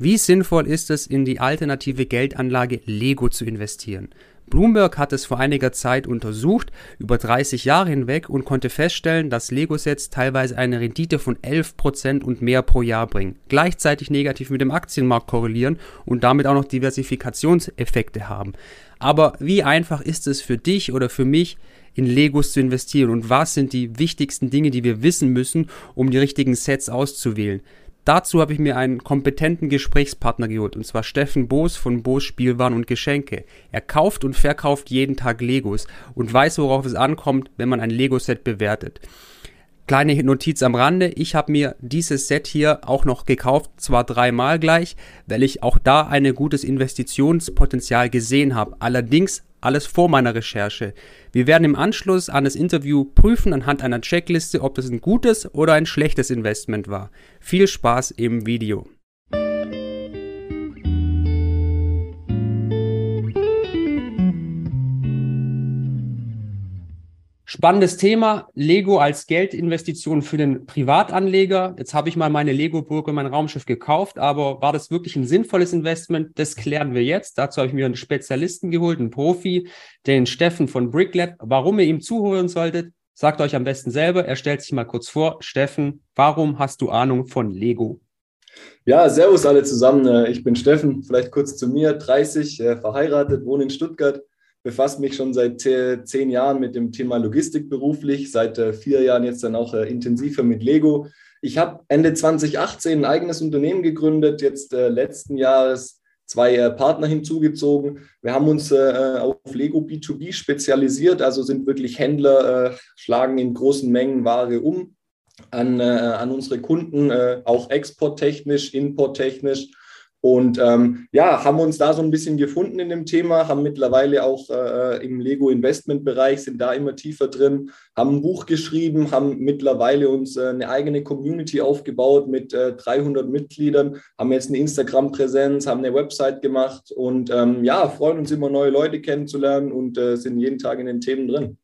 Wie sinnvoll ist es, in die alternative Geldanlage Lego zu investieren? Bloomberg hat es vor einiger Zeit untersucht, über 30 Jahre hinweg, und konnte feststellen, dass Lego-Sets teilweise eine Rendite von 11% und mehr pro Jahr bringen, gleichzeitig negativ mit dem Aktienmarkt korrelieren und damit auch noch Diversifikationseffekte haben. Aber wie einfach ist es für dich oder für mich, in Legos zu investieren und was sind die wichtigsten Dinge, die wir wissen müssen, um die richtigen Sets auszuwählen? Dazu habe ich mir einen kompetenten Gesprächspartner geholt, und zwar Steffen Boos von Boos Spielwaren und Geschenke. Er kauft und verkauft jeden Tag Legos und weiß, worauf es ankommt, wenn man ein Lego-Set bewertet. Kleine Notiz am Rande, ich habe mir dieses Set hier auch noch gekauft, zwar dreimal gleich, weil ich auch da ein gutes Investitionspotenzial gesehen habe. Allerdings alles vor meiner Recherche. Wir werden im Anschluss an das Interview prüfen anhand einer Checkliste, ob das ein gutes oder ein schlechtes Investment war. Viel Spaß im Video. Spannendes Thema, Lego als Geldinvestition für den Privatanleger. Jetzt habe ich mal meine Lego-Burg und mein Raumschiff gekauft, aber war das wirklich ein sinnvolles Investment? Das klären wir jetzt. Dazu habe ich mir einen Spezialisten geholt, einen Profi, den Steffen von Bricklab. Warum ihr ihm zuhören solltet, sagt euch am besten selber. Er stellt sich mal kurz vor. Steffen, warum hast du Ahnung von Lego? Ja, servus alle zusammen. Ich bin Steffen, vielleicht kurz zu mir, 30, äh, verheiratet, wohne in Stuttgart befasse mich schon seit zehn Jahren mit dem Thema Logistik beruflich, seit äh, vier Jahren jetzt dann auch äh, intensiver mit Lego. Ich habe Ende 2018 ein eigenes Unternehmen gegründet, jetzt äh, letzten Jahres zwei Partner hinzugezogen. Wir haben uns auf Lego B2B spezialisiert, also sind wirklich Händler, schlagen in großen Mengen Ware um an, an unsere Kunden, auch exporttechnisch, importtechnisch und ähm, ja, haben uns da so ein bisschen gefunden in dem Thema, haben mittlerweile auch äh, im Lego-Investment-Bereich, sind da immer tiefer drin, haben ein Buch geschrieben, haben mittlerweile uns äh, eine eigene Community aufgebaut mit äh, 300 Mitgliedern, haben jetzt eine Instagram-Präsenz, haben eine Website gemacht und ähm, ja, freuen uns immer neue Leute kennenzulernen und äh, sind jeden Tag in den Themen drin.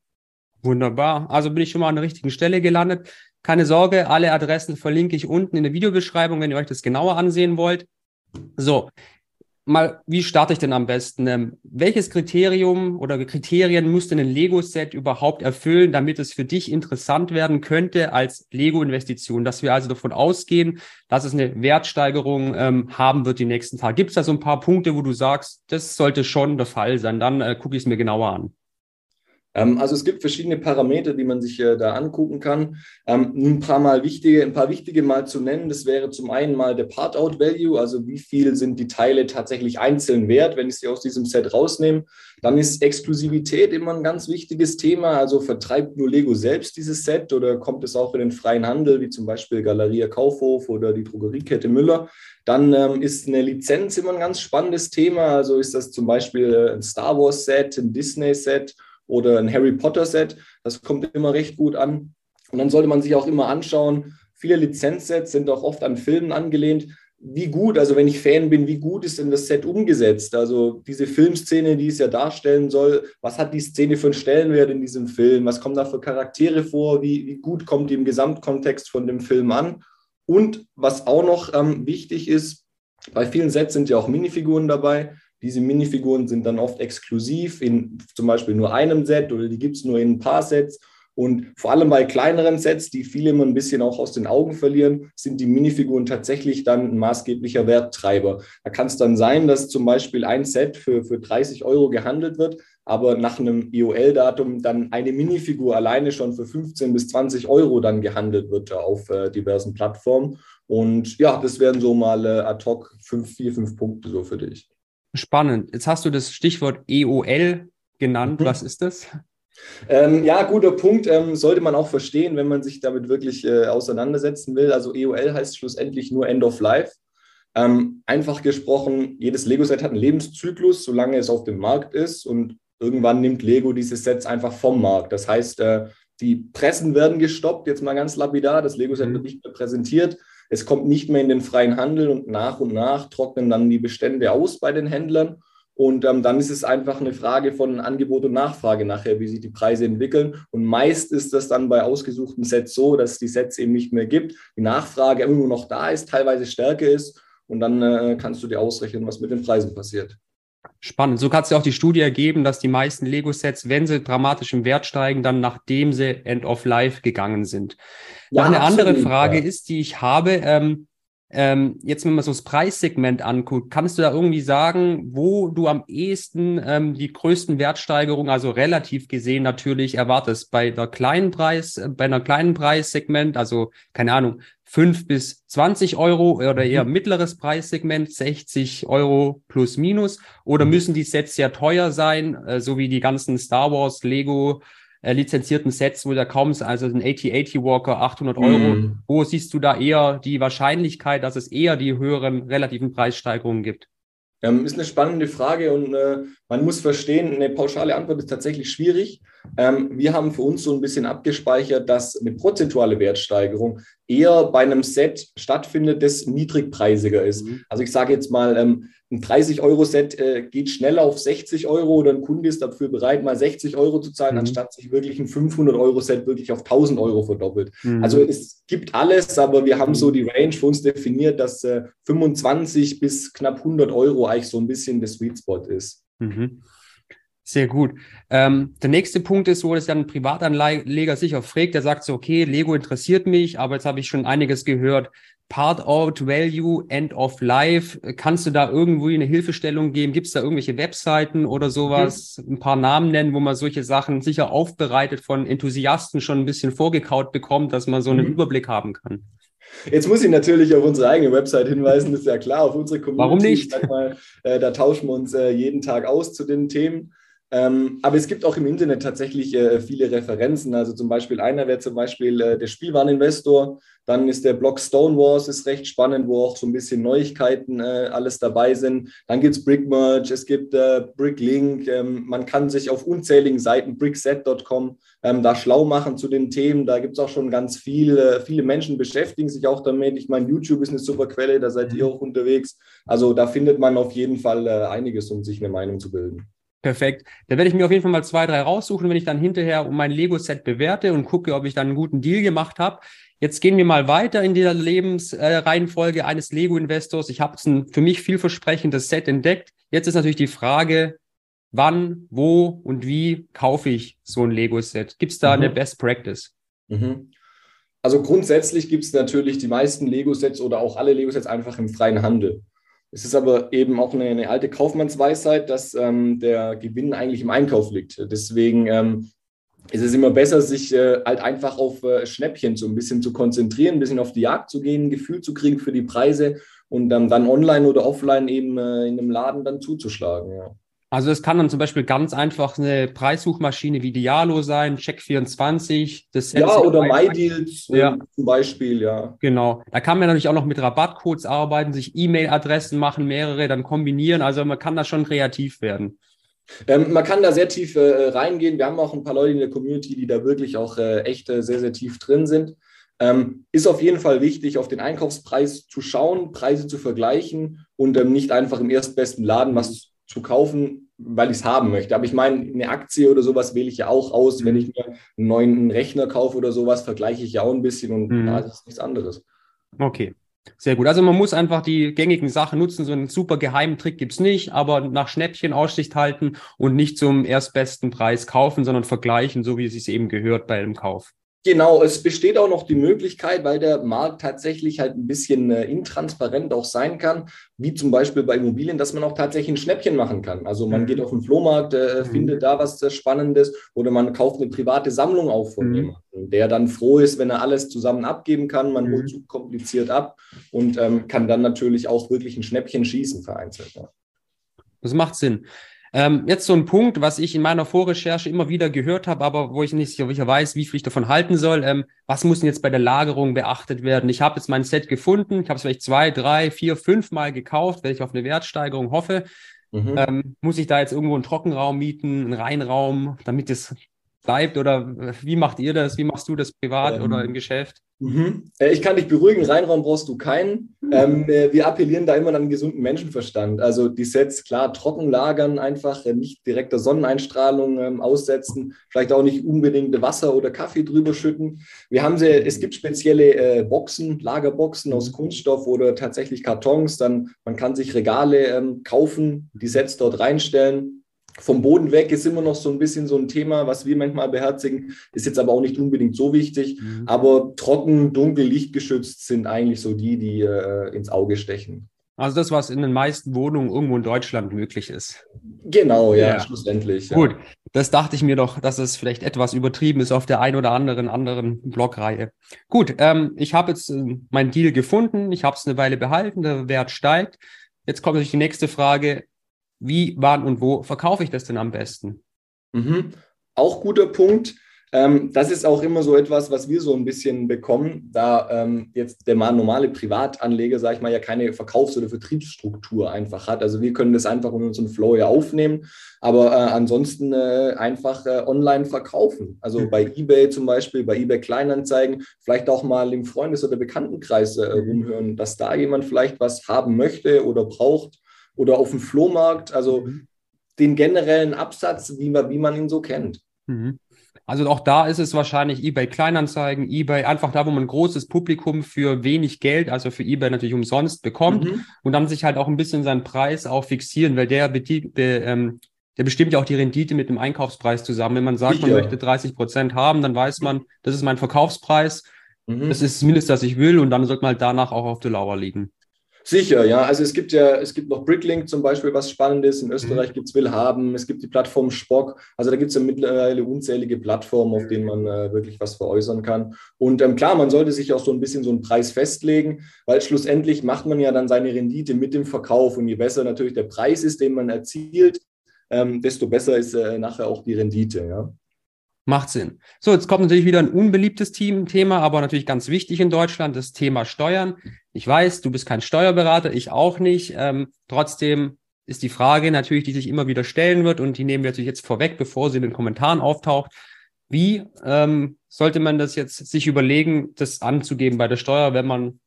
Wunderbar. Also bin ich schon mal an der richtigen Stelle gelandet. Keine Sorge, alle Adressen verlinke ich unten in der Videobeschreibung, wenn ihr euch das genauer ansehen wollt. So, mal, wie starte ich denn am besten? Ähm, welches Kriterium oder Kriterien muss denn ein Lego-Set überhaupt erfüllen, damit es für dich interessant werden könnte als Lego-Investition? Dass wir also davon ausgehen, dass es eine Wertsteigerung ähm, haben wird die nächsten Tage. Gibt es da so ein paar Punkte, wo du sagst, das sollte schon der Fall sein? Dann äh, gucke ich es mir genauer an. Ähm, also es gibt verschiedene Parameter, die man sich äh, da angucken kann. Ähm, ein paar mal wichtige, ein paar wichtige mal zu nennen. Das wäre zum einen mal der Part-out-Value, also wie viel sind die Teile tatsächlich einzeln wert, wenn ich sie aus diesem Set rausnehme. Dann ist Exklusivität immer ein ganz wichtiges Thema. Also vertreibt nur Lego selbst dieses Set oder kommt es auch in den freien Handel, wie zum Beispiel Galeria Kaufhof oder die Drogeriekette Müller? Dann ähm, ist eine Lizenz immer ein ganz spannendes Thema. Also ist das zum Beispiel äh, ein Star Wars Set, ein Disney Set oder ein Harry Potter Set. Das kommt immer recht gut an. Und dann sollte man sich auch immer anschauen, viele Lizenzsets sind auch oft an Filmen angelehnt. Wie gut, also wenn ich Fan bin, wie gut ist denn das Set umgesetzt? Also diese Filmszene, die es ja darstellen soll, was hat die Szene für einen Stellenwert in diesem Film? Was kommen da für Charaktere vor? Wie, wie gut kommt die im Gesamtkontext von dem Film an? Und was auch noch ähm, wichtig ist, bei vielen Sets sind ja auch Minifiguren dabei. Diese Minifiguren sind dann oft exklusiv in zum Beispiel nur einem Set oder die gibt es nur in ein paar Sets. Und vor allem bei kleineren Sets, die viele immer ein bisschen auch aus den Augen verlieren, sind die Minifiguren tatsächlich dann ein maßgeblicher Werttreiber. Da kann es dann sein, dass zum Beispiel ein Set für, für 30 Euro gehandelt wird, aber nach einem IOL-Datum dann eine Minifigur alleine schon für 15 bis 20 Euro dann gehandelt wird auf äh, diversen Plattformen. Und ja, das wären so mal äh, ad hoc fünf, vier, fünf Punkte so für dich. Spannend. Jetzt hast du das Stichwort EOL genannt. Mhm. Was ist das? Ähm, ja, guter Punkt. Ähm, sollte man auch verstehen, wenn man sich damit wirklich äh, auseinandersetzen will. Also EOL heißt schlussendlich nur End of Life. Ähm, einfach gesprochen, jedes Lego-Set hat einen Lebenszyklus, solange es auf dem Markt ist. Und irgendwann nimmt Lego diese Sets einfach vom Markt. Das heißt, äh, die Pressen werden gestoppt, jetzt mal ganz lapidar. Das Lego-Set mhm. wird nicht mehr präsentiert. Es kommt nicht mehr in den freien Handel und nach und nach trocknen dann die Bestände aus bei den Händlern. Und ähm, dann ist es einfach eine Frage von Angebot und Nachfrage nachher, wie sich die Preise entwickeln. Und meist ist das dann bei ausgesuchten Sets so, dass es die Sets eben nicht mehr gibt, die Nachfrage immer noch da ist, teilweise stärker ist. und dann äh, kannst du dir ausrechnen, was mit den Preisen passiert. Spannend. So hat es ja auch die Studie ergeben, dass die meisten Lego-Sets, wenn sie dramatisch im Wert steigen, dann nachdem sie End of Life gegangen sind. Ja, eine absolut, andere Frage ja. ist, die ich habe, ähm, ähm, jetzt, wenn man so das Preissegment anguckt, kannst du da irgendwie sagen, wo du am ehesten ähm, die größten Wertsteigerungen, also relativ gesehen natürlich erwartest? Bei der kleinen Preis, äh, bei einer kleinen Preissegment, also keine Ahnung, 5 bis 20 Euro oder eher mhm. mittleres Preissegment, 60 Euro plus minus? Oder mhm. müssen die Sets sehr teuer sein, äh, so wie die ganzen Star Wars, Lego, äh, lizenzierten Sets, wo da kaum ist, also ein 8080 Walker 800 Euro. Mm. Wo siehst du da eher die Wahrscheinlichkeit, dass es eher die höheren relativen Preissteigerungen gibt? Ähm, ist eine spannende Frage und äh, man muss verstehen, eine pauschale Antwort ist tatsächlich schwierig. Ähm, wir haben für uns so ein bisschen abgespeichert, dass eine prozentuale Wertsteigerung eher bei einem Set stattfindet, das niedrigpreisiger ist. Mhm. Also ich sage jetzt mal, ähm, ein 30-Euro-Set äh, geht schneller auf 60 Euro oder ein Kunde ist dafür bereit, mal 60 Euro zu zahlen, mhm. anstatt sich wirklich ein 500-Euro-Set wirklich auf 1000 Euro verdoppelt. Mhm. Also es gibt alles, aber wir haben mhm. so die Range für uns definiert, dass äh, 25 bis knapp 100 Euro eigentlich so ein bisschen der Sweet Spot ist. Mhm. Sehr gut. Ähm, der nächste Punkt ist, wo es dann ein Privatanleger sich auch fragt, der sagt so, okay, Lego interessiert mich, aber jetzt habe ich schon einiges gehört. Part out Value, End of Life. Kannst du da irgendwo eine Hilfestellung geben? Gibt es da irgendwelche Webseiten oder sowas? Mhm. Ein paar Namen nennen, wo man solche Sachen sicher aufbereitet von Enthusiasten schon ein bisschen vorgekaut bekommt, dass man so einen mhm. Überblick haben kann. Jetzt muss ich natürlich auf unsere eigene Website hinweisen, das ist ja klar, auf unsere Community. Warum nicht? Mal, äh, da tauschen wir uns äh, jeden Tag aus zu den Themen. Ähm, aber es gibt auch im Internet tatsächlich äh, viele Referenzen. Also zum Beispiel einer wäre zum Beispiel äh, der Spielwareninvestor. Dann ist der Blog Stonewars, ist recht spannend, wo auch so ein bisschen Neuigkeiten äh, alles dabei sind. Dann gibt es Brickmerge, es gibt äh, Bricklink. Ähm, man kann sich auf unzähligen Seiten, brickset.com, ähm, da schlau machen zu den Themen. Da gibt es auch schon ganz viele, viele Menschen beschäftigen sich auch damit. Ich meine, YouTube ist eine super Quelle, da seid ihr mhm. auch unterwegs. Also da findet man auf jeden Fall äh, einiges, um sich eine Meinung zu bilden. Perfekt. Da werde ich mir auf jeden Fall mal zwei, drei raussuchen, wenn ich dann hinterher mein Lego-Set bewerte und gucke, ob ich dann einen guten Deal gemacht habe. Jetzt gehen wir mal weiter in dieser Lebensreihenfolge äh, eines Lego-Investors. Ich habe ein für mich vielversprechendes Set entdeckt. Jetzt ist natürlich die Frage, wann, wo und wie kaufe ich so ein Lego-Set? Gibt es da mhm. eine Best Practice? Mhm. Also grundsätzlich gibt es natürlich die meisten Lego-Sets oder auch alle Lego-Sets einfach im freien Handel. Es ist aber eben auch eine, eine alte Kaufmannsweisheit, dass ähm, der Gewinn eigentlich im Einkauf liegt. Deswegen ähm, ist es immer besser, sich äh, halt einfach auf äh, Schnäppchen so ein bisschen zu konzentrieren, ein bisschen auf die Jagd zu gehen, ein Gefühl zu kriegen für die Preise und ähm, dann online oder offline eben äh, in einem Laden dann zuzuschlagen. Ja. Also es kann dann zum Beispiel ganz einfach eine Preissuchmaschine wie Dialo sein, Check24. Das ja, oder MyDeals äh, ja. zum Beispiel, ja. Genau. Da kann man natürlich auch noch mit Rabattcodes arbeiten, sich E-Mail-Adressen machen, mehrere dann kombinieren. Also man kann da schon kreativ werden. Ähm, man kann da sehr tief äh, reingehen. Wir haben auch ein paar Leute in der Community, die da wirklich auch äh, echt äh, sehr, sehr tief drin sind. Ähm, ist auf jeden Fall wichtig, auf den Einkaufspreis zu schauen, Preise zu vergleichen und ähm, nicht einfach im erstbesten Laden was zu kaufen, weil ich es haben möchte. Aber ich meine, eine Aktie oder sowas wähle ich ja auch aus. Mhm. Wenn ich mir einen neuen Rechner kaufe oder sowas, vergleiche ich ja auch ein bisschen und mhm. da ist nichts anderes. Okay. Sehr gut. Also man muss einfach die gängigen Sachen nutzen. So einen super geheimen Trick gibt es nicht, aber nach Schnäppchen Aussicht halten und nicht zum erstbesten Preis kaufen, sondern vergleichen, so wie es sich eben gehört bei einem Kauf. Genau, es besteht auch noch die Möglichkeit, weil der Markt tatsächlich halt ein bisschen äh, intransparent auch sein kann, wie zum Beispiel bei Immobilien, dass man auch tatsächlich ein Schnäppchen machen kann. Also man mhm. geht auf den Flohmarkt, äh, mhm. findet da was äh, Spannendes oder man kauft eine private Sammlung auf von mhm. jemandem, der dann froh ist, wenn er alles zusammen abgeben kann. Man holt mhm. zu kompliziert ab und ähm, kann dann natürlich auch wirklich ein Schnäppchen schießen vereinzelt. Ja. Das macht Sinn. Ähm, jetzt so ein Punkt, was ich in meiner Vorrecherche immer wieder gehört habe, aber wo ich nicht sicher weiß, wie viel ich davon halten soll. Ähm, was muss denn jetzt bei der Lagerung beachtet werden? Ich habe jetzt mein Set gefunden, ich habe es vielleicht zwei, drei, vier, fünf Mal gekauft, weil ich auf eine Wertsteigerung hoffe. Mhm. Ähm, muss ich da jetzt irgendwo einen Trockenraum mieten, einen Reinraum, damit es bleibt oder wie macht ihr das? Wie machst du das privat ähm, oder im Geschäft? Mhm. Äh, ich kann dich beruhigen, Reinraum brauchst du keinen. Mhm. Ähm, äh, wir appellieren da immer an einen gesunden Menschenverstand. Also die Sets klar trocken lagern, einfach äh, nicht direkter Sonneneinstrahlung ähm, aussetzen, vielleicht auch nicht unbedingt Wasser oder Kaffee drüber schütten. Wir haben sie, es gibt spezielle äh, Boxen, Lagerboxen aus mhm. Kunststoff oder tatsächlich Kartons. Dann man kann sich Regale ähm, kaufen, die Sets dort reinstellen vom Boden weg ist immer noch so ein bisschen so ein Thema, was wir manchmal beherzigen, ist jetzt aber auch nicht unbedingt so wichtig. Mhm. Aber trocken, dunkel, lichtgeschützt sind eigentlich so die, die äh, ins Auge stechen. Also das, was in den meisten Wohnungen irgendwo in Deutschland möglich ist. Genau, ja, ja. schlussendlich. Ja. Gut, das dachte ich mir doch, dass es vielleicht etwas übertrieben ist auf der einen oder anderen anderen Blogreihe. Gut, ähm, ich habe jetzt äh, meinen Deal gefunden, ich habe es eine Weile behalten, der Wert steigt. Jetzt kommt natürlich die nächste Frage, wie, wann und wo verkaufe ich das denn am besten? Mhm. Auch guter Punkt. Ähm, das ist auch immer so etwas, was wir so ein bisschen bekommen, da ähm, jetzt der normale Privatanleger, sage ich mal, ja keine Verkaufs- oder Vertriebsstruktur einfach hat. Also wir können das einfach in unseren Flow ja aufnehmen, aber äh, ansonsten äh, einfach äh, online verkaufen. Also mhm. bei eBay zum Beispiel, bei eBay Kleinanzeigen, vielleicht auch mal im Freundes- oder Bekanntenkreis äh, rumhören, dass da jemand vielleicht was haben möchte oder braucht oder auf dem Flohmarkt, also mhm. den generellen Absatz, wie man, wie man ihn so kennt. Mhm. Also auch da ist es wahrscheinlich eBay Kleinanzeigen, eBay einfach da, wo man ein großes Publikum für wenig Geld, also für eBay natürlich umsonst bekommt mhm. und dann sich halt auch ein bisschen seinen Preis auch fixieren, weil der, ähm, der bestimmt ja auch die Rendite mit dem Einkaufspreis zusammen. Wenn man sagt, Sicher. man möchte 30 Prozent haben, dann weiß man, das ist mein Verkaufspreis, mhm. das ist das Mindeste, was ich will und dann sollte man halt danach auch auf der Lauer liegen. Sicher, ja. Also es gibt ja, es gibt noch Bricklink zum Beispiel, was spannend ist. In Österreich mhm. gibt es Willhaben, es gibt die Plattform Spock. Also da gibt es ja mittlerweile unzählige Plattformen, auf denen man äh, wirklich was veräußern kann. Und ähm, klar, man sollte sich auch so ein bisschen so einen Preis festlegen, weil schlussendlich macht man ja dann seine Rendite mit dem Verkauf. Und je besser natürlich der Preis ist, den man erzielt, ähm, desto besser ist äh, nachher auch die Rendite, ja. Macht Sinn. So, jetzt kommt natürlich wieder ein unbeliebtes Thema, aber natürlich ganz wichtig in Deutschland, das Thema Steuern. Ich weiß, du bist kein Steuerberater, ich auch nicht. Ähm, trotzdem ist die Frage natürlich, die sich immer wieder stellen wird und die nehmen wir natürlich jetzt vorweg, bevor sie in den Kommentaren auftaucht. Wie ähm, sollte man das jetzt sich überlegen, das anzugeben bei der Steuer, wenn man,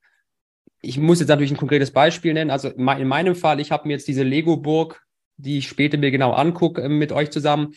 ich muss jetzt natürlich ein konkretes Beispiel nennen. Also in meinem Fall, ich habe mir jetzt diese Lego-Burg, die ich später mir genau angucke, äh, mit euch zusammen,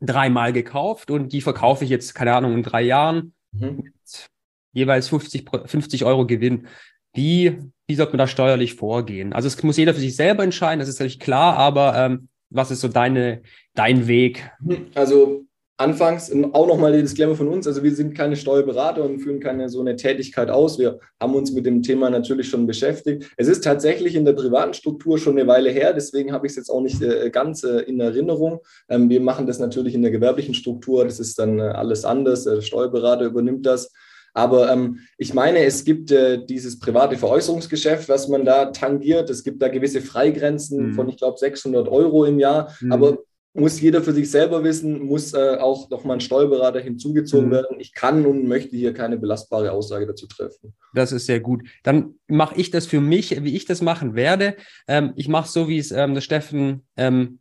dreimal gekauft und die verkaufe ich jetzt, keine Ahnung, in drei Jahren mhm. mit jeweils 50, 50 Euro Gewinn. Wie, wie sollte man da steuerlich vorgehen? Also es muss jeder für sich selber entscheiden, das ist natürlich klar, aber ähm, was ist so deine, dein Weg? Also Anfangs auch nochmal die Disclaimer von uns. Also wir sind keine Steuerberater und führen keine so eine Tätigkeit aus. Wir haben uns mit dem Thema natürlich schon beschäftigt. Es ist tatsächlich in der privaten Struktur schon eine Weile her. Deswegen habe ich es jetzt auch nicht äh, ganz äh, in Erinnerung. Ähm, wir machen das natürlich in der gewerblichen Struktur. Das ist dann äh, alles anders. Der Steuerberater übernimmt das. Aber ähm, ich meine, es gibt äh, dieses private Veräußerungsgeschäft, was man da tangiert. Es gibt da gewisse Freigrenzen mhm. von, ich glaube, 600 Euro im Jahr. Mhm. Aber muss jeder für sich selber wissen, muss äh, auch nochmal ein Steuerberater hinzugezogen mhm. werden. Ich kann und möchte hier keine belastbare Aussage dazu treffen. Das ist sehr gut. Dann mache ich das für mich, wie ich das machen werde. Ähm, ich mache so, wie es ähm, der Steffen ähm,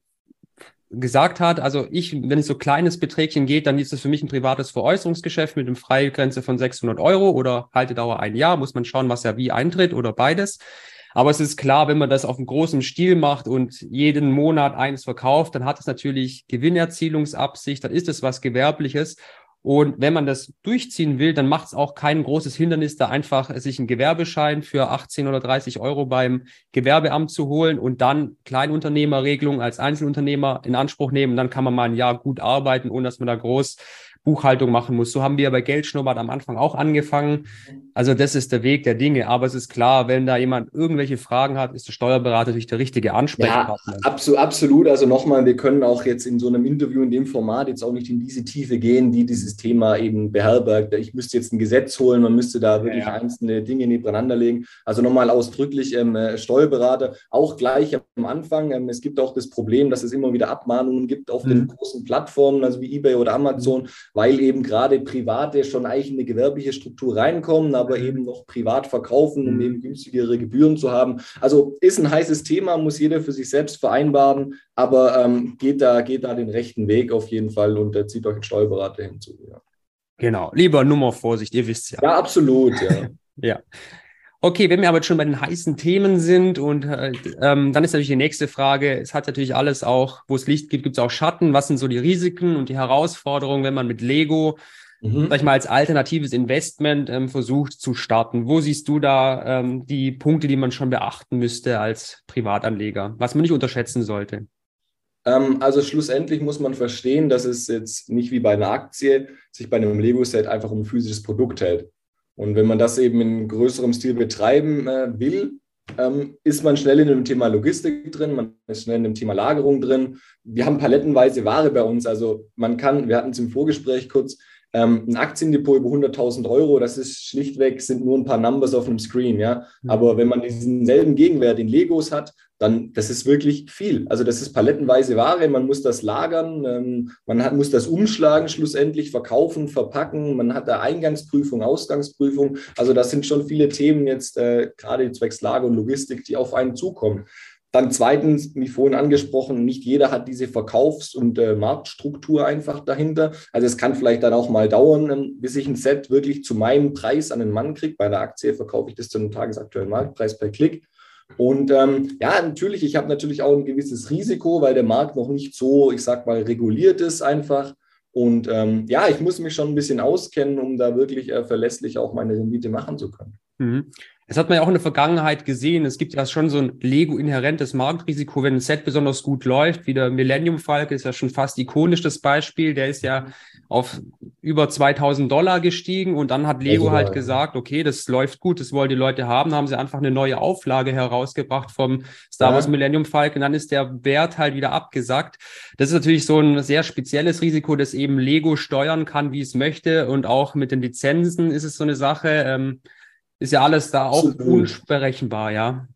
gesagt hat. Also ich, wenn es so kleines Beträgchen geht, dann ist es für mich ein privates Veräußerungsgeschäft mit einem Freigrenze von 600 Euro oder Haltedauer ein Jahr. Muss man schauen, was ja wie eintritt oder beides. Aber es ist klar, wenn man das auf einem großen Stil macht und jeden Monat eins verkauft, dann hat es natürlich Gewinnerzielungsabsicht, dann ist es was Gewerbliches. Und wenn man das durchziehen will, dann macht es auch kein großes Hindernis, da einfach sich einen Gewerbeschein für 18 oder 30 Euro beim Gewerbeamt zu holen und dann Kleinunternehmerregelung als Einzelunternehmer in Anspruch nehmen. Dann kann man mal ein Jahr gut arbeiten, ohne dass man da groß Buchhaltung machen muss. So haben wir bei Geldschnuppert am Anfang auch angefangen. Also das ist der Weg der Dinge. Aber es ist klar, wenn da jemand irgendwelche Fragen hat, ist der Steuerberater natürlich der richtige Ansprechpartner. Ja, absolut. Also nochmal, wir können auch jetzt in so einem Interview in dem Format jetzt auch nicht in diese Tiefe gehen, die dieses Thema eben beherbergt. Ich müsste jetzt ein Gesetz holen, man müsste da wirklich ja, ja. einzelne Dinge nebeneinander legen. Also nochmal ausdrücklich ähm, äh, Steuerberater, auch gleich am Anfang. Ähm, es gibt auch das Problem, dass es immer wieder Abmahnungen gibt auf mhm. den großen Plattformen, also wie eBay oder Amazon, mhm weil eben gerade Private schon eigentlich in eine gewerbliche Struktur reinkommen, aber aber eben noch privat verkaufen, um mhm. eben günstigere Gebühren zu haben. Also ist ein heißes Thema, muss jeder für sich selbst vereinbaren, aber ähm, geht, da, geht da den rechten Weg auf jeden Fall und äh, zieht euch einen Steuerberater hinzu. Ja. Genau, lieber Nummer Vorsicht, ihr wisst ja. Ja, absolut, ja. ja. Okay, wenn wir aber schon bei den heißen Themen sind und äh, ähm, dann ist natürlich die nächste Frage, es hat natürlich alles auch, wo es Licht gibt, gibt es auch Schatten. Was sind so die Risiken und die Herausforderungen, wenn man mit Lego, mhm. sag ich mal, als alternatives Investment ähm, versucht zu starten? Wo siehst du da ähm, die Punkte, die man schon beachten müsste als Privatanleger, was man nicht unterschätzen sollte? Ähm, also schlussendlich muss man verstehen, dass es jetzt nicht wie bei einer Aktie sich bei einem Lego-Set einfach um ein physisches Produkt hält. Und wenn man das eben in größerem Stil betreiben äh, will, ähm, ist man schnell in dem Thema Logistik drin, man ist schnell in dem Thema Lagerung drin. Wir haben palettenweise Ware bei uns. Also man kann, wir hatten es im Vorgespräch kurz, ähm, ein Aktiendepot über 100.000 Euro, das ist schlichtweg, sind nur ein paar Numbers auf einem Screen, ja. Mhm. Aber wenn man diesen selben Gegenwert in Legos hat, dann, das ist wirklich viel. Also das ist palettenweise Ware, man muss das lagern, ähm, man hat, muss das umschlagen schlussendlich, verkaufen, verpacken, man hat da Eingangsprüfung, Ausgangsprüfung. Also das sind schon viele Themen jetzt, äh, gerade zwecks Lager und Logistik, die auf einen zukommen. Dann zweitens, wie vorhin angesprochen, nicht jeder hat diese Verkaufs- und äh, Marktstruktur einfach dahinter. Also es kann vielleicht dann auch mal dauern, ähm, bis ich ein Set wirklich zu meinem Preis an den Mann kriege. Bei der Aktie verkaufe ich das zu einem tagesaktuellen Marktpreis per Klick. Und ähm, ja, natürlich, ich habe natürlich auch ein gewisses Risiko, weil der Markt noch nicht so, ich sag mal, reguliert ist einfach. Und ähm, ja, ich muss mich schon ein bisschen auskennen, um da wirklich äh, verlässlich auch meine Rendite machen zu können. Mhm. Das hat man ja auch in der Vergangenheit gesehen. Es gibt ja schon so ein Lego-inhärentes Marktrisiko, wenn ein Set besonders gut läuft, wie der Millennium Falke ist ja schon fast ikonisch das Beispiel. Der ist ja auf über 2000 Dollar gestiegen und dann hat Lego also, halt ja. gesagt, okay, das läuft gut, das wollen die Leute haben. Dann haben sie einfach eine neue Auflage herausgebracht vom Star Wars. Millennium Falcon. Dann ist der Wert halt wieder abgesackt. Das ist natürlich so ein sehr spezielles Risiko, das eben Lego steuern kann, wie es möchte. Und auch mit den Lizenzen ist es so eine Sache. Ähm, ist ja alles da auch Absolut. unberechenbar, ja.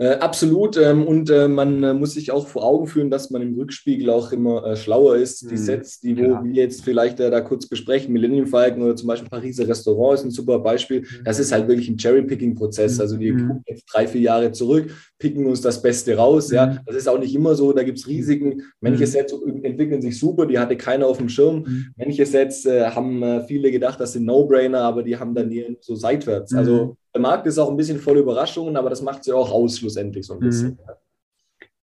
Äh, absolut. Ähm, und äh, man äh, muss sich auch vor Augen führen, dass man im Rückspiegel auch immer äh, schlauer ist. Die mhm. Sets, die wo ja. wir jetzt vielleicht äh, da kurz besprechen, Millennium Falcon oder zum Beispiel Pariser Restaurant ist ein super Beispiel. Mhm. Das ist halt wirklich ein Cherry-Picking-Prozess. Mhm. Also wir mhm. gucken jetzt drei, vier Jahre zurück, picken uns das Beste raus. Ja, mhm. das ist auch nicht immer so. Da gibt es Risiken. Manche Sets entwickeln sich super, die hatte keiner auf dem Schirm. Manche Sets äh, haben viele gedacht, das sind No-Brainer, aber die haben dann hier so seitwärts. Also der Markt ist auch ein bisschen voll Überraschungen, aber das macht sie auch aus schlussendlich so ein bisschen. Mhm.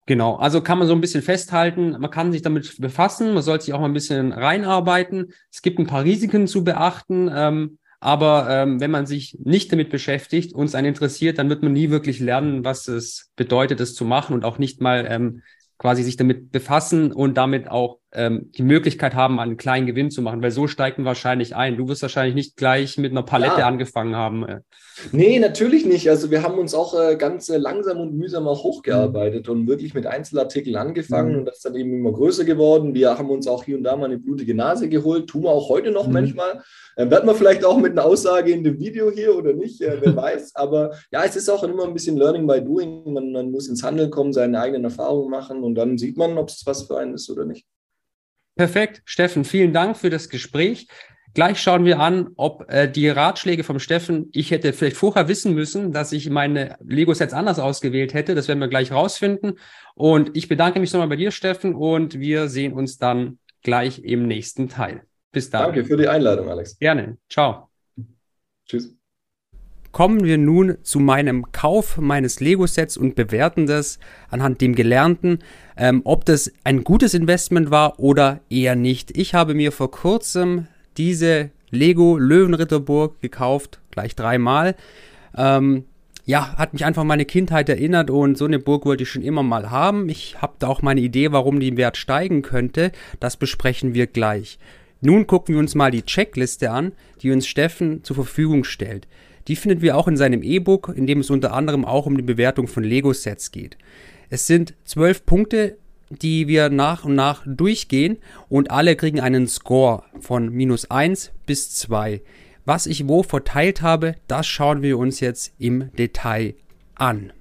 Genau, also kann man so ein bisschen festhalten, man kann sich damit befassen, man sollte sich auch mal ein bisschen reinarbeiten. Es gibt ein paar Risiken zu beachten, ähm, aber ähm, wenn man sich nicht damit beschäftigt, uns einen interessiert, dann wird man nie wirklich lernen, was es bedeutet, es zu machen und auch nicht mal ähm, quasi sich damit befassen und damit auch ähm, die Möglichkeit haben, einen kleinen Gewinn zu machen, weil so steigt man wahrscheinlich ein. Du wirst wahrscheinlich nicht gleich mit einer Palette ja. angefangen haben. Äh. Nee, natürlich nicht. Also wir haben uns auch äh, ganz äh, langsam und mühsam auch hochgearbeitet mhm. und wirklich mit Einzelartikeln angefangen mhm. und das ist dann eben immer größer geworden. Wir haben uns auch hier und da mal eine blutige Nase geholt, tun wir auch heute noch mhm. manchmal. Äh, werden wir vielleicht auch mit einer Aussage in dem Video hier oder nicht, äh, wer weiß. Aber ja, es ist auch immer ein bisschen Learning by Doing. Man, man muss ins Handeln kommen, seine eigenen Erfahrungen machen und dann sieht man, ob es was für einen ist oder nicht. Perfekt. Steffen, vielen Dank für das Gespräch. Gleich schauen wir an, ob äh, die Ratschläge vom Steffen, ich hätte vielleicht vorher wissen müssen, dass ich meine Lego-Sets anders ausgewählt hätte. Das werden wir gleich rausfinden. Und ich bedanke mich nochmal bei dir, Steffen, und wir sehen uns dann gleich im nächsten Teil. Bis dann. Danke für die Einladung, Alex. Gerne. Ciao. Tschüss. Kommen wir nun zu meinem Kauf meines Lego-Sets und bewerten das anhand dem Gelernten, ähm, ob das ein gutes Investment war oder eher nicht. Ich habe mir vor kurzem diese Lego Löwenritterburg gekauft, gleich dreimal. Ähm, ja, hat mich einfach meine Kindheit erinnert und so eine Burg wollte ich schon immer mal haben. Ich habe da auch meine Idee, warum die im Wert steigen könnte. Das besprechen wir gleich. Nun gucken wir uns mal die Checkliste an, die uns Steffen zur Verfügung stellt. Die finden wir auch in seinem E-Book, in dem es unter anderem auch um die Bewertung von Lego-Sets geht. Es sind zwölf Punkte, die wir nach und nach durchgehen und alle kriegen einen Score von minus 1 bis 2. Was ich wo verteilt habe, das schauen wir uns jetzt im Detail an.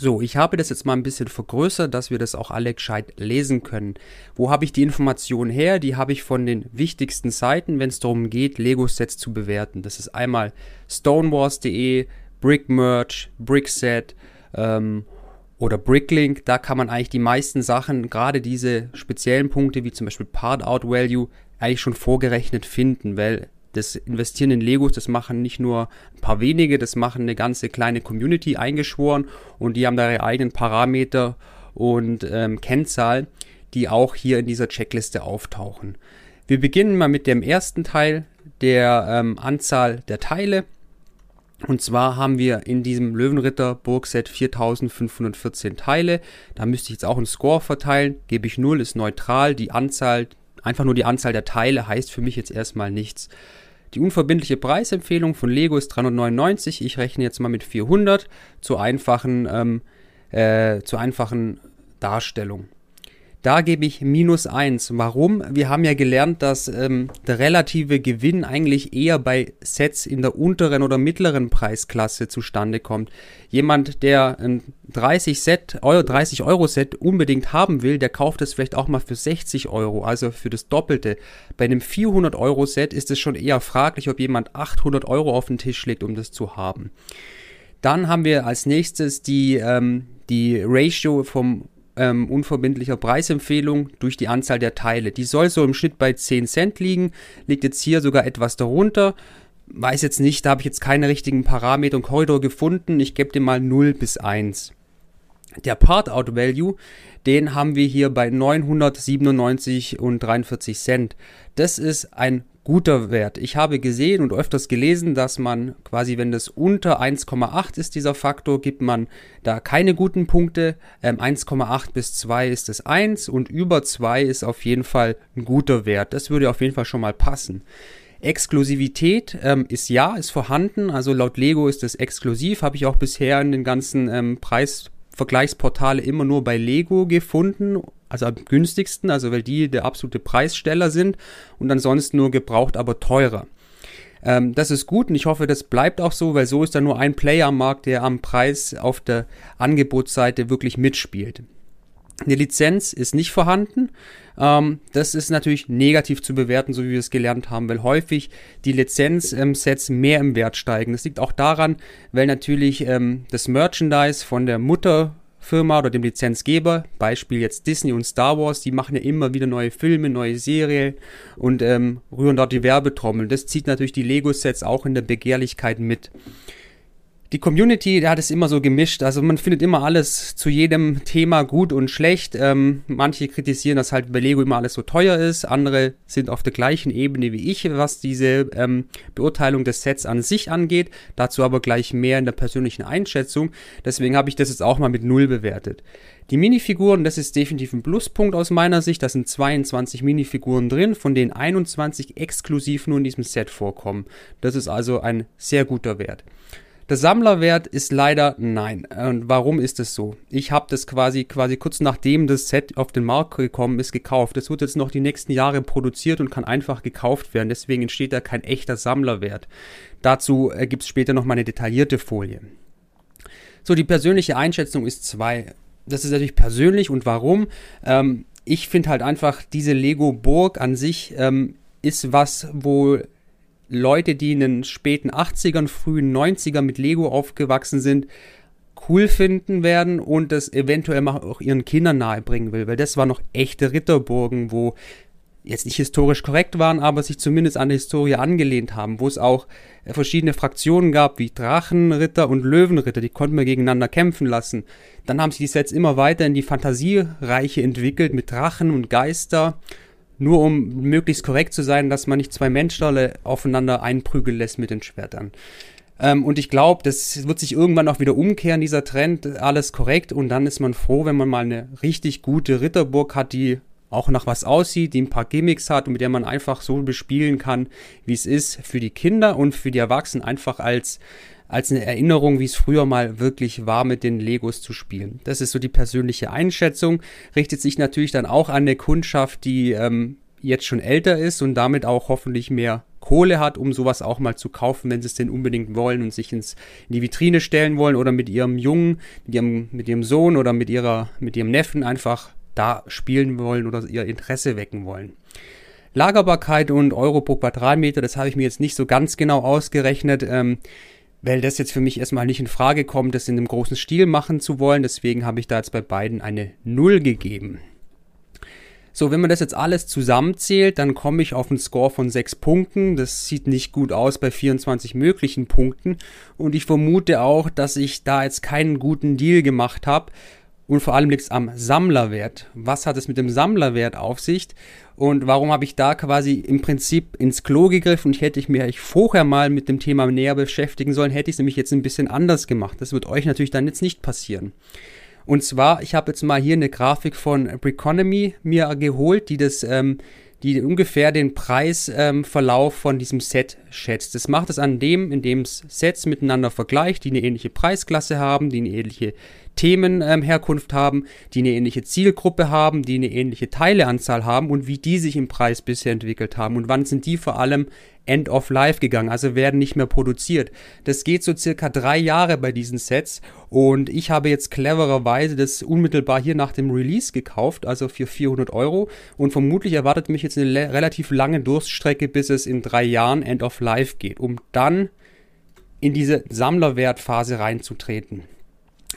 So, ich habe das jetzt mal ein bisschen vergrößert, dass wir das auch alle gescheit lesen können. Wo habe ich die Informationen her? Die habe ich von den wichtigsten Seiten, wenn es darum geht, Lego-Sets zu bewerten. Das ist einmal stonewars.de, Brickmerch, Brickset ähm, oder Bricklink. Da kann man eigentlich die meisten Sachen, gerade diese speziellen Punkte wie zum Beispiel Part Out Value, eigentlich schon vorgerechnet finden, weil das Investieren in Legos, das machen nicht nur ein paar wenige, das machen eine ganze kleine Community eingeschworen und die haben da ihre eigenen Parameter und ähm, Kennzahlen, die auch hier in dieser Checkliste auftauchen. Wir beginnen mal mit dem ersten Teil der ähm, Anzahl der Teile. Und zwar haben wir in diesem Löwenritter Burgset 4514 Teile. Da müsste ich jetzt auch einen Score verteilen. Gebe ich 0, ist neutral. Die Anzahl, einfach nur die Anzahl der Teile heißt für mich jetzt erstmal nichts. Die unverbindliche Preisempfehlung von Lego ist 399. Ich rechne jetzt mal mit 400 zur einfachen, ähm, äh, zur einfachen Darstellung. Da gebe ich minus 1. Warum? Wir haben ja gelernt, dass ähm, der relative Gewinn eigentlich eher bei Sets in der unteren oder mittleren Preisklasse zustande kommt. Jemand, der ein 30 Set, Euro, 30 Euro Set unbedingt haben will, der kauft es vielleicht auch mal für 60 Euro, also für das Doppelte. Bei einem 400 Euro Set ist es schon eher fraglich, ob jemand 800 Euro auf den Tisch legt, um das zu haben. Dann haben wir als nächstes die, ähm, die Ratio vom ähm, unverbindlicher Preisempfehlung durch die Anzahl der Teile. Die soll so im Schnitt bei 10 Cent liegen, liegt jetzt hier sogar etwas darunter. Weiß jetzt nicht, da habe ich jetzt keine richtigen Parameter und Korridor gefunden. Ich gebe dir mal 0 bis 1. Der Part-Out-Value, den haben wir hier bei 997 und 43 Cent. Das ist ein guter Wert. Ich habe gesehen und öfters gelesen, dass man quasi, wenn das unter 1,8 ist, dieser Faktor, gibt man da keine guten Punkte. Ähm, 1,8 bis 2 ist das 1 und über 2 ist auf jeden Fall ein guter Wert. Das würde auf jeden Fall schon mal passen. Exklusivität ähm, ist ja, ist vorhanden. Also laut Lego ist das exklusiv. Habe ich auch bisher in den ganzen ähm, Preisvergleichsportale immer nur bei Lego gefunden also am günstigsten, also weil die der absolute Preissteller sind und ansonsten nur gebraucht, aber teurer. Ähm, das ist gut und ich hoffe, das bleibt auch so, weil so ist da nur ein Player am Markt, der am Preis auf der Angebotsseite wirklich mitspielt. Eine Lizenz ist nicht vorhanden. Ähm, das ist natürlich negativ zu bewerten, so wie wir es gelernt haben, weil häufig die Lizenzsets ähm, mehr im Wert steigen. Das liegt auch daran, weil natürlich ähm, das Merchandise von der Mutter Firma oder dem Lizenzgeber, Beispiel jetzt Disney und Star Wars, die machen ja immer wieder neue Filme, neue Serien und ähm, rühren dort die Werbetrommel. Das zieht natürlich die Lego-Sets auch in der Begehrlichkeit mit die Community, der hat es immer so gemischt. Also man findet immer alles zu jedem Thema gut und schlecht. Ähm, manche kritisieren, dass halt bei Lego immer alles so teuer ist. Andere sind auf der gleichen Ebene wie ich, was diese ähm, Beurteilung des Sets an sich angeht. Dazu aber gleich mehr in der persönlichen Einschätzung. Deswegen habe ich das jetzt auch mal mit Null bewertet. Die Minifiguren, das ist definitiv ein Pluspunkt aus meiner Sicht. Da sind 22 Minifiguren drin, von denen 21 exklusiv nur in diesem Set vorkommen. Das ist also ein sehr guter Wert. Der Sammlerwert ist leider nein. Und warum ist es so? Ich habe das quasi quasi kurz nachdem das Set auf den Markt gekommen ist gekauft. Das wird jetzt noch die nächsten Jahre produziert und kann einfach gekauft werden. Deswegen entsteht da kein echter Sammlerwert. Dazu äh, gibt es später noch mal eine detaillierte Folie. So, die persönliche Einschätzung ist zwei. Das ist natürlich persönlich und warum? Ähm, ich finde halt einfach, diese Lego Burg an sich ähm, ist was, wo Leute, die in den späten 80ern, frühen 90ern mit Lego aufgewachsen sind, cool finden werden und das eventuell auch ihren Kindern nahebringen will, weil das waren noch echte Ritterburgen, wo jetzt nicht historisch korrekt waren, aber sich zumindest an die Historie angelehnt haben, wo es auch äh, verschiedene Fraktionen gab, wie Drachenritter und Löwenritter, die konnten wir gegeneinander kämpfen lassen. Dann haben sich die Sets immer weiter in die Fantasiereiche entwickelt mit Drachen und Geister nur um möglichst korrekt zu sein, dass man nicht zwei Menschlerle aufeinander einprügeln lässt mit den Schwertern. Ähm, und ich glaube, das wird sich irgendwann auch wieder umkehren, dieser Trend, alles korrekt. Und dann ist man froh, wenn man mal eine richtig gute Ritterburg hat, die auch nach was aussieht, die ein paar Gimmicks hat und mit der man einfach so bespielen kann, wie es ist, für die Kinder und für die Erwachsenen einfach als als eine Erinnerung, wie es früher mal wirklich war, mit den Legos zu spielen. Das ist so die persönliche Einschätzung. Richtet sich natürlich dann auch an eine Kundschaft, die ähm, jetzt schon älter ist und damit auch hoffentlich mehr Kohle hat, um sowas auch mal zu kaufen, wenn sie es denn unbedingt wollen und sich ins, in die Vitrine stellen wollen oder mit ihrem Jungen, mit ihrem, mit ihrem Sohn oder mit ihrer, mit ihrem Neffen einfach da spielen wollen oder ihr Interesse wecken wollen. Lagerbarkeit und Euro pro Quadratmeter, das habe ich mir jetzt nicht so ganz genau ausgerechnet, ähm, weil das jetzt für mich erstmal nicht in Frage kommt, das in einem großen Stil machen zu wollen. Deswegen habe ich da jetzt bei beiden eine Null gegeben. So, wenn man das jetzt alles zusammenzählt, dann komme ich auf einen Score von 6 Punkten. Das sieht nicht gut aus bei 24 möglichen Punkten. Und ich vermute auch, dass ich da jetzt keinen guten Deal gemacht habe. Und vor allem liegt es am Sammlerwert. Was hat es mit dem Sammlerwert auf sich? Und warum habe ich da quasi im Prinzip ins Klo gegriffen? Und hätte ich mich vorher mal mit dem Thema näher beschäftigen sollen, hätte ich es nämlich jetzt ein bisschen anders gemacht. Das wird euch natürlich dann jetzt nicht passieren. Und zwar, ich habe jetzt mal hier eine Grafik von Briconomy mir geholt, die das, ähm, die ungefähr den Preisverlauf ähm, von diesem Set schätzt. Das macht es an dem, indem es Sets miteinander vergleicht, die eine ähnliche Preisklasse haben, die eine ähnliche Themenherkunft ähm, haben, die eine ähnliche Zielgruppe haben, die eine ähnliche Teileanzahl haben und wie die sich im Preis bisher entwickelt haben und wann sind die vor allem End of Life gegangen, also werden nicht mehr produziert. Das geht so circa drei Jahre bei diesen Sets und ich habe jetzt clevererweise das unmittelbar hier nach dem Release gekauft, also für 400 Euro und vermutlich erwartet mich jetzt eine relativ lange Durststrecke, bis es in drei Jahren End of Life geht, um dann in diese Sammlerwertphase reinzutreten.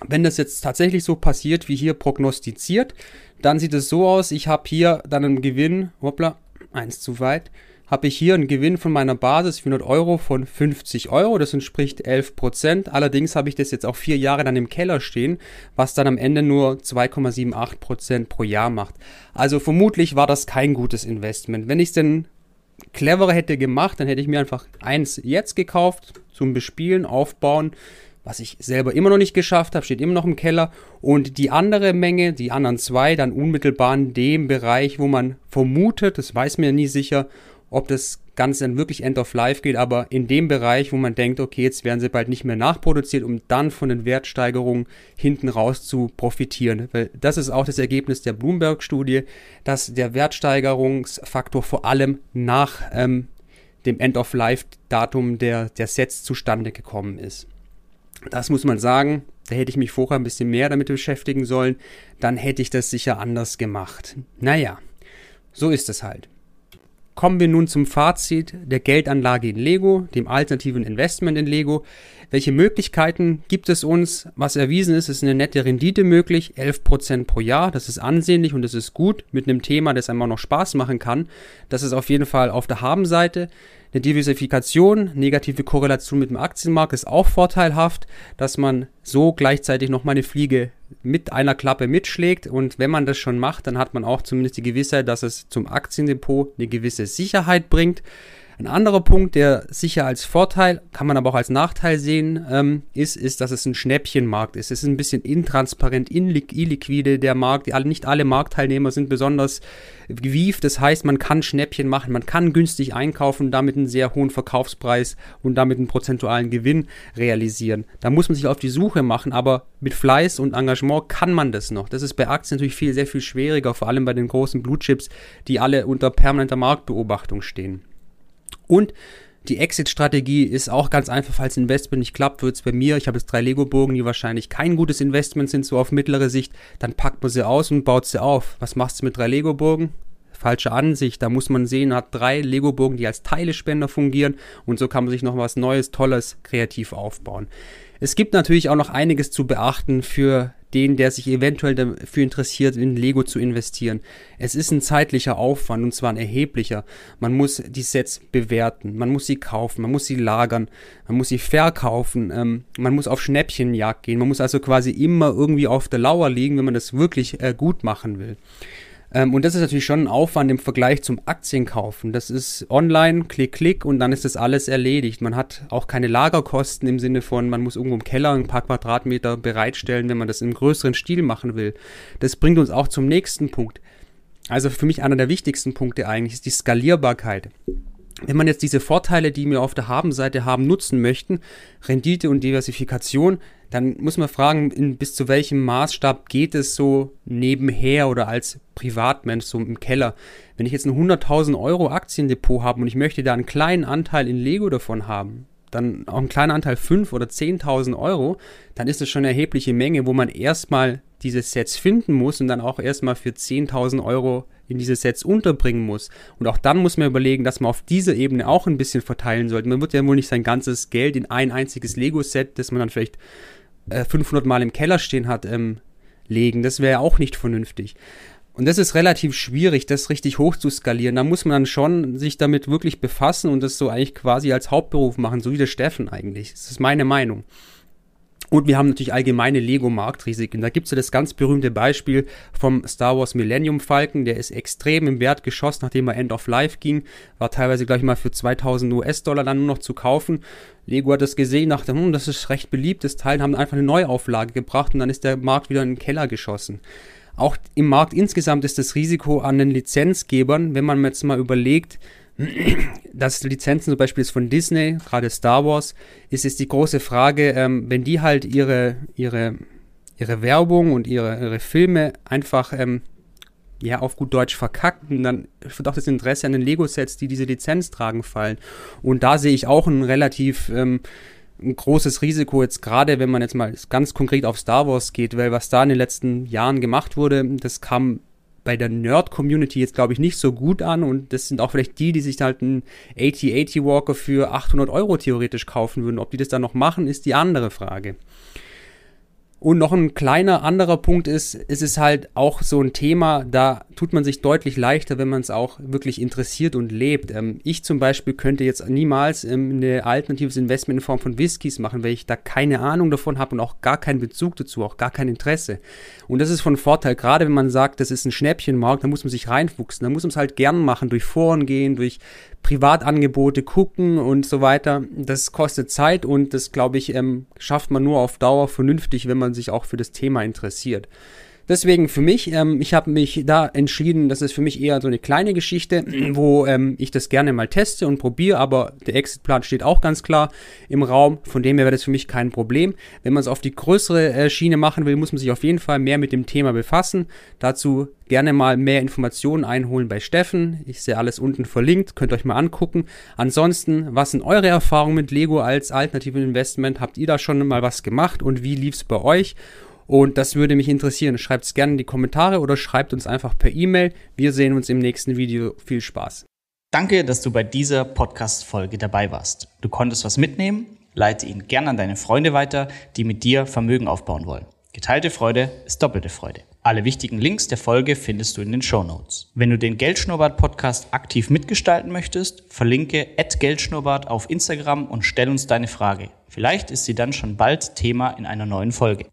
Wenn das jetzt tatsächlich so passiert, wie hier prognostiziert, dann sieht es so aus, ich habe hier dann einen Gewinn, hoppla, eins zu weit, habe ich hier einen Gewinn von meiner Basis 400 Euro von 50 Euro. Das entspricht 11 Prozent. Allerdings habe ich das jetzt auch vier Jahre dann im Keller stehen, was dann am Ende nur 2,78 Prozent pro Jahr macht. Also vermutlich war das kein gutes Investment. Wenn ich es denn cleverer hätte gemacht, dann hätte ich mir einfach eins jetzt gekauft zum Bespielen, Aufbauen was ich selber immer noch nicht geschafft habe, steht immer noch im Keller. Und die andere Menge, die anderen zwei, dann unmittelbar in dem Bereich, wo man vermutet, das weiß ja nie sicher, ob das Ganze dann wirklich End of Life geht, aber in dem Bereich, wo man denkt, okay, jetzt werden sie bald nicht mehr nachproduziert, um dann von den Wertsteigerungen hinten raus zu profitieren. Weil das ist auch das Ergebnis der Bloomberg-Studie, dass der Wertsteigerungsfaktor vor allem nach ähm, dem End of Life-Datum der, der Sets zustande gekommen ist. Das muss man sagen, da hätte ich mich vorher ein bisschen mehr damit beschäftigen sollen, dann hätte ich das sicher anders gemacht. Naja, so ist es halt. Kommen wir nun zum Fazit der Geldanlage in Lego, dem alternativen Investment in Lego. Welche Möglichkeiten gibt es uns? Was erwiesen ist, ist eine nette Rendite möglich, 11% pro Jahr. Das ist ansehnlich und das ist gut mit einem Thema, das einem auch noch Spaß machen kann. Das ist auf jeden Fall auf der Habenseite. Eine Diversifikation, negative Korrelation mit dem Aktienmarkt ist auch vorteilhaft, dass man so gleichzeitig noch mal eine Fliege mit einer Klappe mitschlägt. Und wenn man das schon macht, dann hat man auch zumindest die Gewissheit, dass es zum Aktiendepot eine gewisse Sicherheit bringt. Ein anderer Punkt, der sicher als Vorteil, kann man aber auch als Nachteil sehen, ähm, ist, ist, dass es ein Schnäppchenmarkt ist. Es ist ein bisschen intransparent, illiquide der Markt. Nicht alle Marktteilnehmer sind besonders gewieft. Das heißt, man kann Schnäppchen machen, man kann günstig einkaufen, damit einen sehr hohen Verkaufspreis und damit einen prozentualen Gewinn realisieren. Da muss man sich auf die Suche machen, aber mit Fleiß und Engagement kann man das noch. Das ist bei Aktien natürlich viel, sehr viel schwieriger, vor allem bei den großen Blue Chips, die alle unter permanenter Marktbeobachtung stehen. Und die Exit-Strategie ist auch ganz einfach, falls Investment nicht klappt, wird es bei mir, ich habe jetzt drei Lego-Burgen, die wahrscheinlich kein gutes Investment sind, so auf mittlere Sicht, dann packt man sie aus und baut sie auf. Was machst du mit drei Lego-Burgen? Falsche Ansicht, da muss man sehen, man hat drei Lego-Burgen, die als Teilespender fungieren und so kann man sich noch was Neues, Tolles, kreativ aufbauen. Es gibt natürlich auch noch einiges zu beachten für den, der sich eventuell dafür interessiert, in Lego zu investieren. Es ist ein zeitlicher Aufwand und zwar ein erheblicher. Man muss die Sets bewerten, man muss sie kaufen, man muss sie lagern, man muss sie verkaufen, ähm, man muss auf Schnäppchenjagd gehen, man muss also quasi immer irgendwie auf der Lauer liegen, wenn man das wirklich äh, gut machen will. Ähm, und das ist natürlich schon ein Aufwand im Vergleich zum Aktienkaufen. Das ist online, klick, klick und dann ist das alles erledigt. Man hat auch keine Lagerkosten im Sinne von, man muss irgendwo im Keller ein paar Quadratmeter bereitstellen, wenn man das im größeren Stil machen will. Das bringt uns auch zum nächsten Punkt. Also für mich einer der wichtigsten Punkte eigentlich ist die Skalierbarkeit wenn man jetzt diese Vorteile, die wir auf der Habenseite haben, nutzen möchten, Rendite und Diversifikation, dann muss man fragen, in, bis zu welchem Maßstab geht es so nebenher oder als Privatmensch so im Keller. Wenn ich jetzt ein 100.000 Euro Aktiendepot habe und ich möchte da einen kleinen Anteil in Lego davon haben, dann auch ein kleiner Anteil 5 oder 10.000 Euro, dann ist das schon eine erhebliche Menge, wo man erstmal diese Sets finden muss und dann auch erstmal für 10.000 Euro in diese Sets unterbringen muss. Und auch dann muss man überlegen, dass man auf dieser Ebene auch ein bisschen verteilen sollte. Man wird ja wohl nicht sein ganzes Geld in ein einziges Lego-Set, das man dann vielleicht äh, 500 Mal im Keller stehen hat, ähm, legen. Das wäre auch nicht vernünftig. Und das ist relativ schwierig, das richtig hoch zu skalieren. Da muss man dann schon sich damit wirklich befassen und das so eigentlich quasi als Hauptberuf machen, so wie der Steffen eigentlich. Das ist meine Meinung. Und wir haben natürlich allgemeine Lego-Marktrisiken. Da gibt es ja das ganz berühmte Beispiel vom Star Wars Millennium Falcon. Der ist extrem im Wert geschossen, nachdem er End of Life ging. War teilweise, glaube ich, mal für 2000 US-Dollar dann nur noch zu kaufen. Lego hat das gesehen, dachte, hm, das ist recht beliebtes Teil, haben einfach eine Neuauflage gebracht und dann ist der Markt wieder in den Keller geschossen. Auch im Markt insgesamt ist das Risiko an den Lizenzgebern, wenn man jetzt mal überlegt, dass Lizenzen zum Beispiel von Disney, gerade Star Wars, ist jetzt die große Frage, ähm, wenn die halt ihre, ihre, ihre Werbung und ihre, ihre Filme einfach ähm, ja, auf gut Deutsch verkacken, dann wird auch das Interesse an den Lego-Sets, die diese Lizenz tragen, fallen. Und da sehe ich auch ein relativ ähm, ein großes Risiko, jetzt gerade wenn man jetzt mal ganz konkret auf Star Wars geht, weil was da in den letzten Jahren gemacht wurde, das kam bei der Nerd-Community jetzt, glaube ich, nicht so gut an. Und das sind auch vielleicht die, die sich halt einen 8080 Walker für 800 Euro theoretisch kaufen würden. Ob die das dann noch machen, ist die andere Frage. Und noch ein kleiner anderer Punkt ist, es ist halt auch so ein Thema, da tut man sich deutlich leichter, wenn man es auch wirklich interessiert und lebt. Ähm, ich zum Beispiel könnte jetzt niemals ähm, eine alternatives Investment in Form von Whiskys machen, weil ich da keine Ahnung davon habe und auch gar keinen Bezug dazu, auch gar kein Interesse. Und das ist von Vorteil, gerade wenn man sagt, das ist ein Schnäppchenmarkt, da muss man sich reinfuchsen, da muss man es halt gern machen, durch Foren gehen, durch Privatangebote gucken und so weiter. Das kostet Zeit und das, glaube ich, ähm, schafft man nur auf Dauer vernünftig, wenn man sich auch für das Thema interessiert. Deswegen für mich, ähm, ich habe mich da entschieden, das ist für mich eher so eine kleine Geschichte, wo ähm, ich das gerne mal teste und probiere, aber der Exitplan steht auch ganz klar im Raum, von dem her wäre das für mich kein Problem. Wenn man es auf die größere äh, Schiene machen will, muss man sich auf jeden Fall mehr mit dem Thema befassen. Dazu gerne mal mehr Informationen einholen bei Steffen. Ich sehe alles unten verlinkt, könnt ihr euch mal angucken. Ansonsten, was sind eure Erfahrungen mit Lego als alternativen Investment? Habt ihr da schon mal was gemacht und wie lief es bei euch? Und das würde mich interessieren. Schreibt es gerne in die Kommentare oder schreibt uns einfach per E-Mail. Wir sehen uns im nächsten Video. Viel Spaß. Danke, dass du bei dieser Podcast-Folge dabei warst. Du konntest was mitnehmen? Leite ihn gerne an deine Freunde weiter, die mit dir Vermögen aufbauen wollen. Geteilte Freude ist doppelte Freude. Alle wichtigen Links der Folge findest du in den Show Notes. Wenn du den Geldschnurrbart Podcast aktiv mitgestalten möchtest, verlinke @geldschnurrbart auf Instagram und stell uns deine Frage. Vielleicht ist sie dann schon bald Thema in einer neuen Folge.